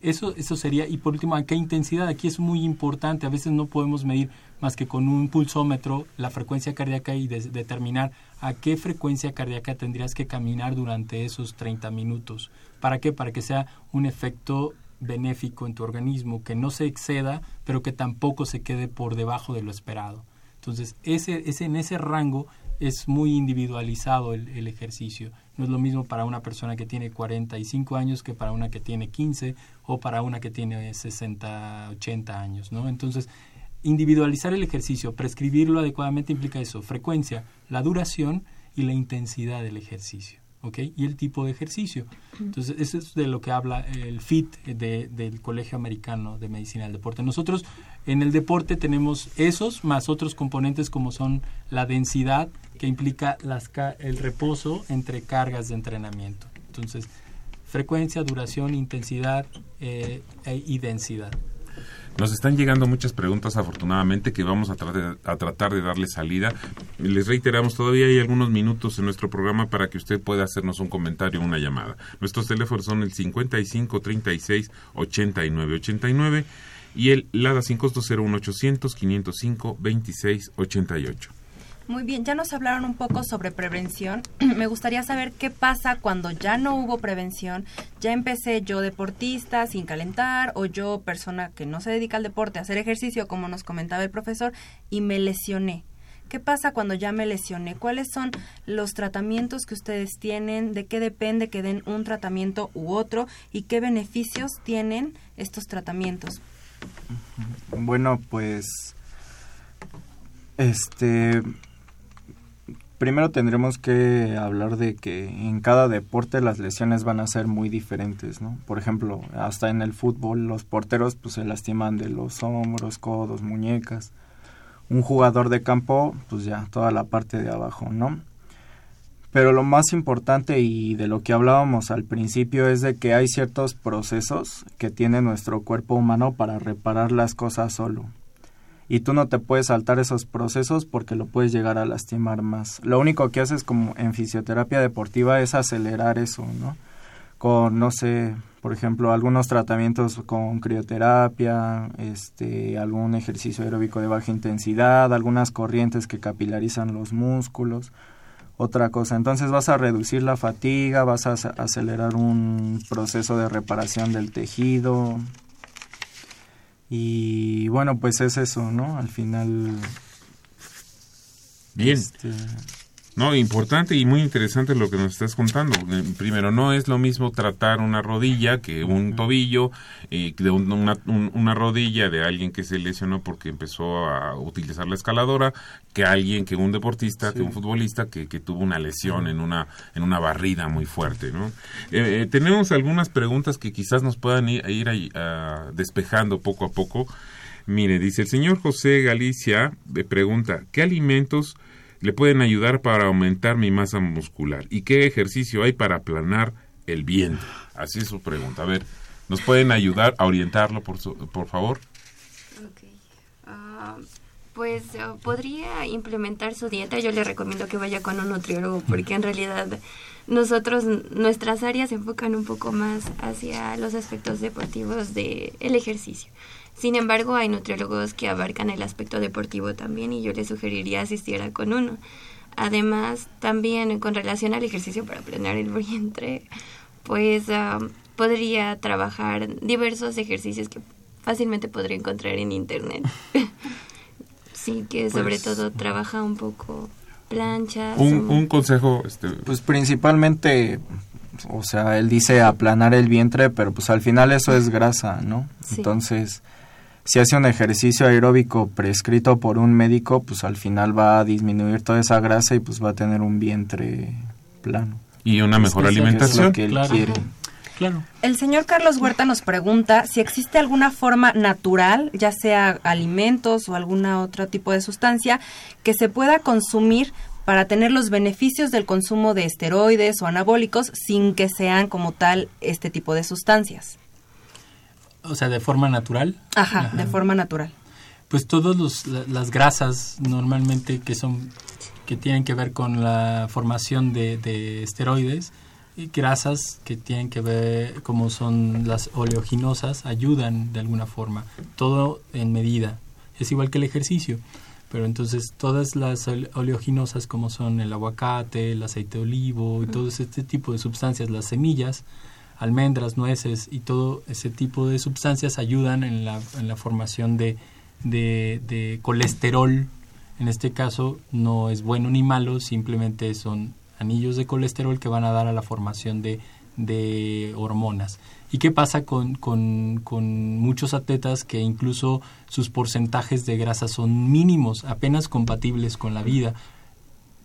eso, eso sería, y por último, ¿a qué intensidad? Aquí es muy importante, a veces no podemos medir más que con un pulsómetro la frecuencia cardíaca y determinar a qué frecuencia cardíaca tendrías que caminar durante esos 30 minutos. ¿Para qué? Para que sea un efecto benéfico en tu organismo, que no se exceda, pero que tampoco se quede por debajo de lo esperado. Entonces, ese, ese, en ese rango es muy individualizado el, el, ejercicio. No es lo mismo para una persona que tiene 45 años que para una que tiene 15 o para una que tiene 60, 80 años, ¿no? Entonces, individualizar el ejercicio, prescribirlo adecuadamente implica eso, frecuencia, la duración y la intensidad del ejercicio. ¿ok? Y el tipo de ejercicio. Entonces, eso es de lo que habla el FIT de, del Colegio Americano de Medicina del Deporte. Nosotros en el deporte tenemos esos más otros componentes como son la densidad, que implica las, el reposo entre cargas de entrenamiento. Entonces, frecuencia, duración, intensidad eh, e, y densidad. Nos están llegando muchas preguntas, afortunadamente, que vamos a, a tratar de darle salida. Les reiteramos, todavía hay algunos minutos en nuestro programa para que usted pueda hacernos un comentario o una llamada. Nuestros teléfonos son el 55 36 89 89 y el LADA 5201 800 505 26 88. Muy bien, ya nos hablaron un poco sobre prevención. Me gustaría saber qué pasa cuando ya no hubo prevención. Ya empecé yo deportista sin calentar o yo persona que no se dedica al deporte a hacer ejercicio, como nos comentaba el profesor, y me lesioné. ¿Qué pasa cuando ya me lesioné? ¿Cuáles son los tratamientos que ustedes tienen? ¿De qué depende que den un tratamiento u otro? ¿Y qué beneficios tienen estos tratamientos? Bueno, pues este primero tendremos que hablar de que en cada deporte las lesiones van a ser muy diferentes, ¿no? Por ejemplo, hasta en el fútbol los porteros pues se lastiman de los hombros, codos, muñecas. Un jugador de campo, pues ya toda la parte de abajo, ¿no? Pero lo más importante y de lo que hablábamos al principio es de que hay ciertos procesos que tiene nuestro cuerpo humano para reparar las cosas solo y tú no te puedes saltar esos procesos porque lo puedes llegar a lastimar más. Lo único que haces como en fisioterapia deportiva es acelerar eso, ¿no? Con, no sé, por ejemplo, algunos tratamientos con crioterapia, este, algún ejercicio aeróbico de baja intensidad, algunas corrientes que capilarizan los músculos, otra cosa. Entonces vas a reducir la fatiga, vas a acelerar un proceso de reparación del tejido, y bueno, pues es eso, ¿no? Al final... Bien. Este, no, importante y muy interesante lo que nos estás contando. Eh, primero, no es lo mismo tratar una rodilla que un tobillo, eh, de una, una, rodilla de alguien que se lesionó porque empezó a utilizar la escaladora, que alguien, que un deportista, que un futbolista que, que, tuvo una lesión en una, en una barrida muy fuerte. ¿no? Eh, tenemos algunas preguntas que quizás nos puedan ir, ir ahí, despejando poco a poco. Mire, dice el señor José Galicia, pregunta, ¿qué alimentos le pueden ayudar para aumentar mi masa muscular? ¿Y qué ejercicio hay para aplanar el vientre? Así es su pregunta. A ver, ¿nos pueden ayudar a orientarlo, por, por favor? Ah, pues uh, podría implementar su dieta. Yo le recomiendo que vaya con un nutriólogo porque en realidad nosotros, nuestras áreas se enfocan un poco más hacia los aspectos deportivos del el ejercicio. Sin embargo, hay nutriólogos que abarcan el aspecto deportivo también y yo le sugeriría asistiera con uno. Además, también con relación al ejercicio para planear el vientre, pues ah, podría trabajar diversos ejercicios que fácilmente podría encontrar en internet. sí, que sobre pues, todo trabaja un poco planchas. Un, un consejo, este... pues principalmente o sea, él dice aplanar el vientre, pero pues al final eso es grasa, ¿no? Entonces, si hace un ejercicio aeróbico prescrito por un médico, pues al final va a disminuir toda esa grasa y pues va a tener un vientre plano. Y una mejor alimentación. que él quiere. Claro. El señor Carlos Huerta nos pregunta si existe alguna forma natural, ya sea alimentos o alguna otro tipo de sustancia, que se pueda consumir para tener los beneficios del consumo de esteroides o anabólicos sin que sean como tal este tipo de sustancias. O sea, de forma natural. Ajá, de forma natural. Pues todas las grasas normalmente que son que tienen que ver con la formación de, esteroides y grasas que tienen que ver como son las oleoginosas ayudan de alguna forma todo en medida es igual que el ejercicio pero entonces todas las oleoginosas como son el aguacate el aceite de olivo y todo este tipo de sustancias las semillas almendras, nueces y todo ese tipo de sustancias ayudan en la, formación de, colesterol. En este caso no es bueno ni malo, simplemente son anillos de colesterol que van a dar a la formación de, hormonas. ¿Y qué pasa con, con, muchos atletas que incluso sus porcentajes de grasa son mínimos, apenas compatibles con la vida?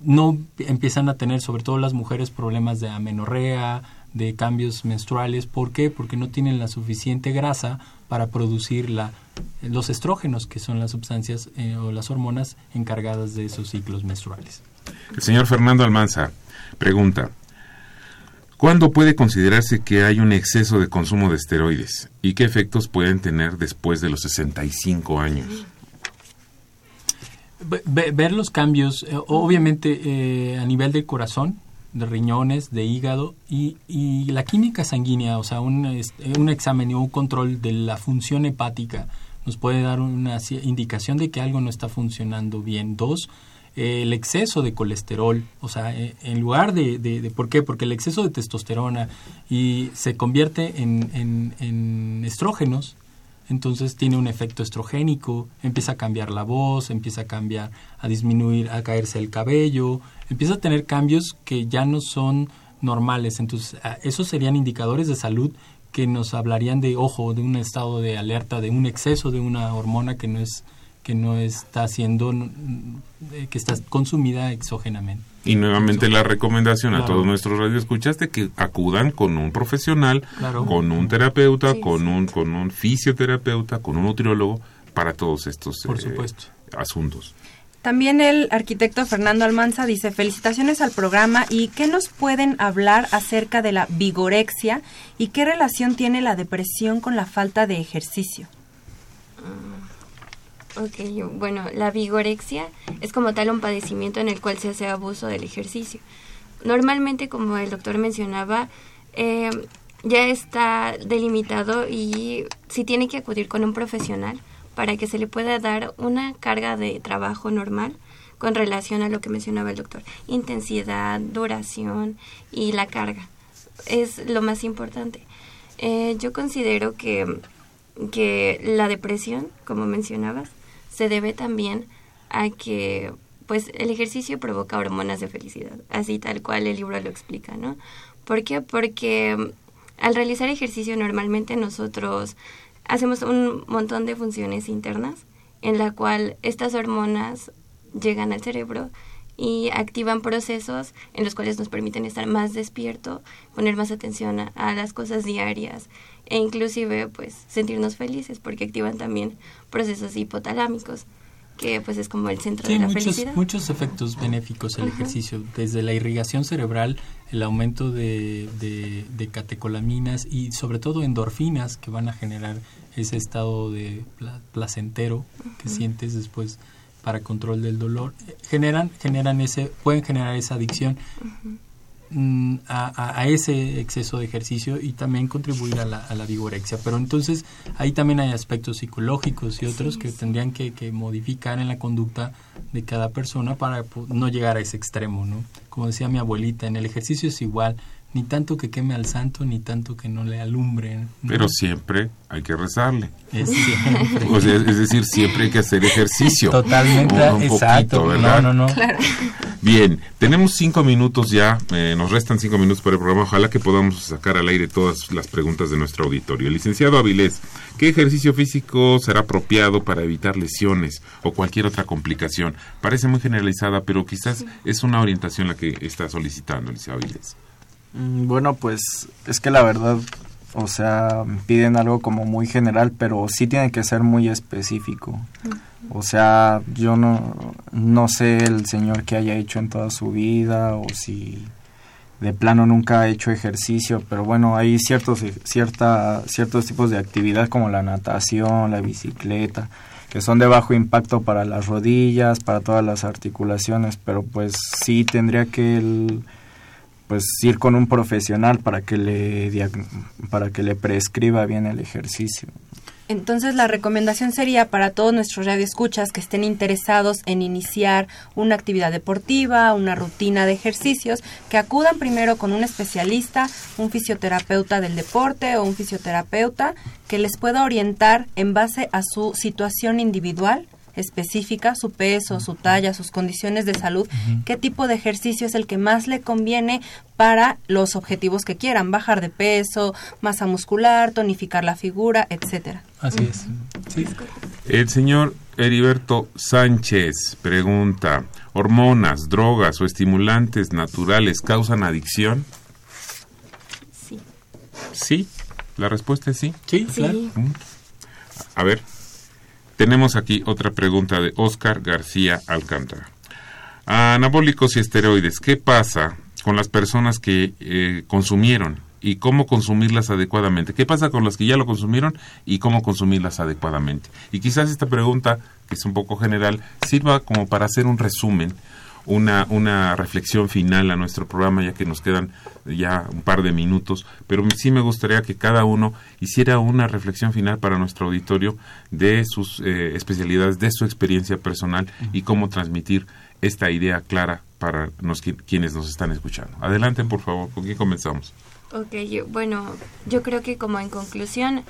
No empiezan a tener, sobre todo las mujeres, problemas de amenorrea, de cambios menstruales. ¿Por qué? Porque no tienen la suficiente grasa para producir la, los estrógenos, que son las sustancias eh, o las hormonas encargadas de esos ciclos menstruales. El señor Fernando Almanza pregunta, ¿cuándo puede considerarse que hay un exceso de consumo de esteroides? ¿Y qué efectos pueden tener después de los 65 años? Ver los cambios, eh, obviamente eh, a nivel del corazón, de riñones, de hígado y, y la química sanguínea, o sea, un, un examen o un control de la función hepática nos puede dar una indicación de que algo no está funcionando bien. Dos, el exceso de colesterol, o sea, eh, en lugar de, de, ¿por qué? Porque el exceso de testosterona y se convierte en, en, en estrógenos, entonces tiene un efecto estrogénico, empieza a cambiar la voz, empieza a cambiar, a disminuir, a caerse el cabello, empieza a tener cambios que ya no son normales. Entonces, esos serían indicadores de salud que nos hablarían de, ojo, de un estado de alerta, de un exceso de una hormona que no es que no está siendo que está consumida exógenamente. Y nuevamente la recomendación a todos nuestros radioescuchas de que acudan con un profesional, con un terapeuta, con un con un fisioterapeuta, con un nutriólogo para todos estos eh, asuntos. También el arquitecto Fernando Almanza dice, felicitaciones al programa y ¿qué nos pueden hablar acerca de la vigorexia y qué relación tiene la depresión con la falta de ejercicio? Ah, ok, bueno, la vigorexia es como tal un padecimiento en el cual se hace abuso del ejercicio. Normalmente, como el doctor mencionaba, eh, ya está delimitado y si tiene que acudir con un profesional, para que se le pueda dar una carga de trabajo normal con relación a lo que mencionaba el doctor. Intensidad, duración y la carga. Es lo más importante. Eh, yo considero que, que la depresión, como mencionabas, se debe también a que pues el ejercicio provoca hormonas de felicidad, así tal cual el libro lo explica, ¿no? ¿Por qué? Porque al realizar ejercicio normalmente nosotros hacemos un montón de funciones internas en la cual estas hormonas llegan al cerebro y activan procesos en los cuales nos permiten estar más despierto, poner más atención a, las cosas diarias e inclusive pues sentirnos felices porque activan también procesos hipotalámicos que pues es como el centro de la muchos, felicidad. muchos efectos benéficos el ejercicio, desde la irrigación cerebral, el aumento de, de, catecolaminas y sobre todo endorfinas que van a generar ese estado de placentero que sientes después para control del dolor, eh, generan, generan ese, pueden generar esa adicción. Mm, a, ese exceso de ejercicio y también contribuir a la, a la vigorexia. Pero entonces ahí también hay aspectos psicológicos y otros que tendrían que, que, modificar en la conducta de cada persona para no llegar a ese extremo, ¿no? Como decía mi abuelita, en el ejercicio es igual, ni tanto que queme al santo, ni tanto que no le alumbre. Pero siempre hay que rezarle. Es, es decir, siempre hay que hacer ejercicio. Totalmente, exacto. ¿verdad? No, no, no. Bien, tenemos cinco minutos ya, eh, nos restan cinco minutos para el programa. Ojalá que podamos sacar al aire todas las preguntas de nuestro auditorio. Licenciado Avilés, ¿qué ejercicio físico será apropiado para evitar lesiones o cualquier otra complicación? Parece muy generalizada, pero quizás es una orientación la que está solicitando, licenciado Avilés. Mm, bueno, pues es que la verdad, o sea, piden algo como muy general, pero sí tiene que ser muy específico. O sea, yo no, no sé el señor que haya hecho en toda su vida o si de plano nunca ha hecho ejercicio, pero bueno, hay ciertos, cierta, ciertos tipos de actividad como la natación, la bicicleta, que son de bajo impacto para las rodillas, para todas las articulaciones, pero pues sí tendría que el, pues ir con un profesional para que le para que le prescriba bien el ejercicio. Entonces la recomendación sería para todos nuestros radioescuchas que estén interesados en iniciar una actividad deportiva, una rutina de ejercicios, que acudan primero con un especialista, un fisioterapeuta del deporte o un fisioterapeuta que les pueda orientar en base a su situación individual específica, su peso, su talla, sus condiciones de salud, qué tipo de ejercicio es el que más le conviene para los objetivos que quieran, bajar de peso, masa muscular, tonificar la figura, etcétera. Así es. El señor Heriberto Sánchez pregunta, ¿hormonas, drogas o estimulantes naturales causan adicción? Sí. ¿Sí? ¿La respuesta es sí? Sí, claro. A ver, tenemos aquí otra pregunta de Oscar García Alcántara. Anabólicos y esteroides, ¿qué pasa con las personas que eh, consumieron y cómo consumirlas adecuadamente? ¿Qué pasa con las que ya lo consumieron y cómo consumirlas adecuadamente? Y quizás esta pregunta, que es un poco general, sirva como para hacer un resumen una reflexión final a nuestro programa, ya que nos quedan ya un par de minutos, pero sí me gustaría que cada uno hiciera una reflexión final para nuestro auditorio de sus eh, especialidades, de su experiencia personal y cómo transmitir esta idea clara para nos, quienes nos están escuchando. Adelante, por favor, ¿con quién comenzamos? Ok, bueno, yo creo que como en conclusión,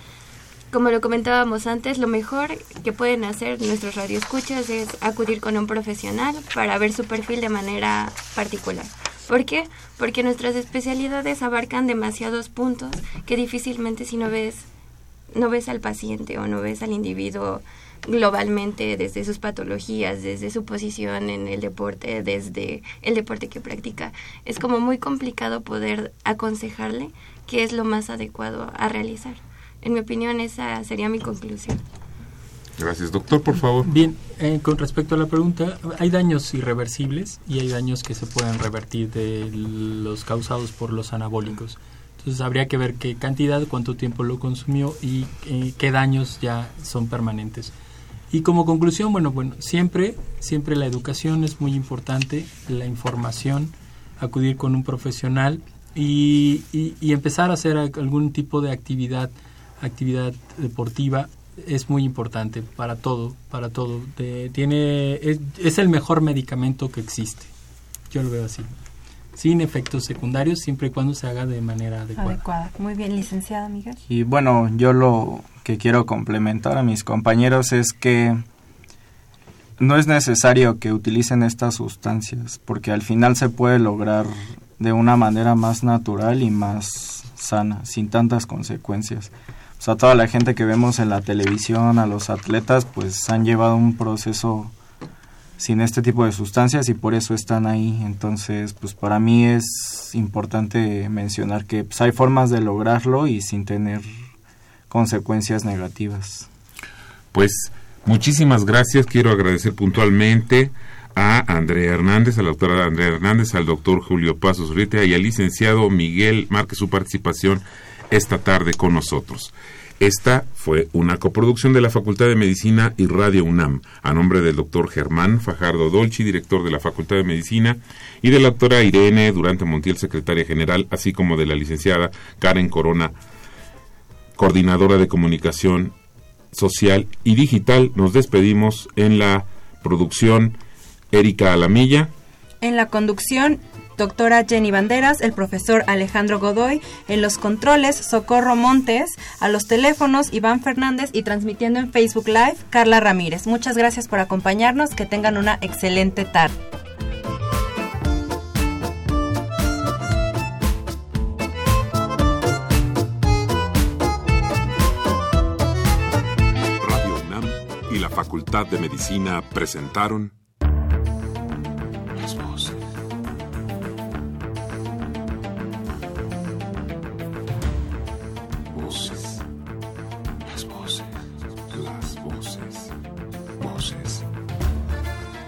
como lo comentábamos antes, lo mejor que pueden hacer nuestros radioescuchas es acudir con un profesional para ver su perfil de manera particular. ¿Por qué? Porque nuestras especialidades abarcan demasiados puntos que difícilmente si no ves no ves al paciente o no ves al individuo globalmente desde sus patologías, desde su posición en el deporte, desde el deporte que practica. Es como muy complicado poder aconsejarle qué es lo más adecuado a realizar. En mi opinión, esa sería mi conclusión. Gracias, doctor, por favor. Bien, eh, con respecto a la pregunta, hay daños irreversibles y hay daños que se pueden revertir de los causados por los anabólicos. Entonces habría que ver qué cantidad, cuánto tiempo lo consumió y eh, qué daños ya son permanentes. Y como conclusión, bueno, bueno, siempre, siempre la educación es muy importante, la información, acudir con un profesional y, y, empezar a hacer algún tipo de actividad, actividad deportiva es muy importante para todo, para todo. tiene es, es, el mejor medicamento que existe. Yo lo veo así. Sin efectos secundarios, siempre y cuando se haga de manera adecuada. Adecuada. Muy bien, licenciada Miguel. Y bueno, yo lo que quiero complementar a mis compañeros es que no es necesario que utilicen estas sustancias, porque al final se puede lograr de una manera más natural y más sana, sin tantas consecuencias. O sea, toda la gente que vemos en la televisión, a los atletas, pues han llevado un proceso sin este tipo de sustancias y por eso están ahí. Entonces, pues para mí es importante mencionar que pues, hay formas de lograrlo y sin tener consecuencias negativas. Pues muchísimas gracias. Quiero agradecer puntualmente a Andrea Hernández, a la doctora Andrea Hernández, al doctor Julio Pasos Rita y al licenciado Miguel Márquez su participación esta tarde con nosotros. Esta fue una coproducción de la Facultad de Medicina y Radio UNAM, a nombre del doctor Germán Fajardo Dolci, director de la Facultad de Medicina, y de la doctora Irene Durante Montiel, secretaria general, así como de la licenciada Karen Corona coordinadora de comunicación social y digital. Nos despedimos en la producción Erika Alamilla. En la conducción, doctora Jenny Banderas, el profesor Alejandro Godoy, en los controles, Socorro Montes, a los teléfonos, Iván Fernández y transmitiendo en Facebook Live, Carla Ramírez. Muchas gracias por acompañarnos, que tengan una excelente tarde. Facultad de Medicina presentaron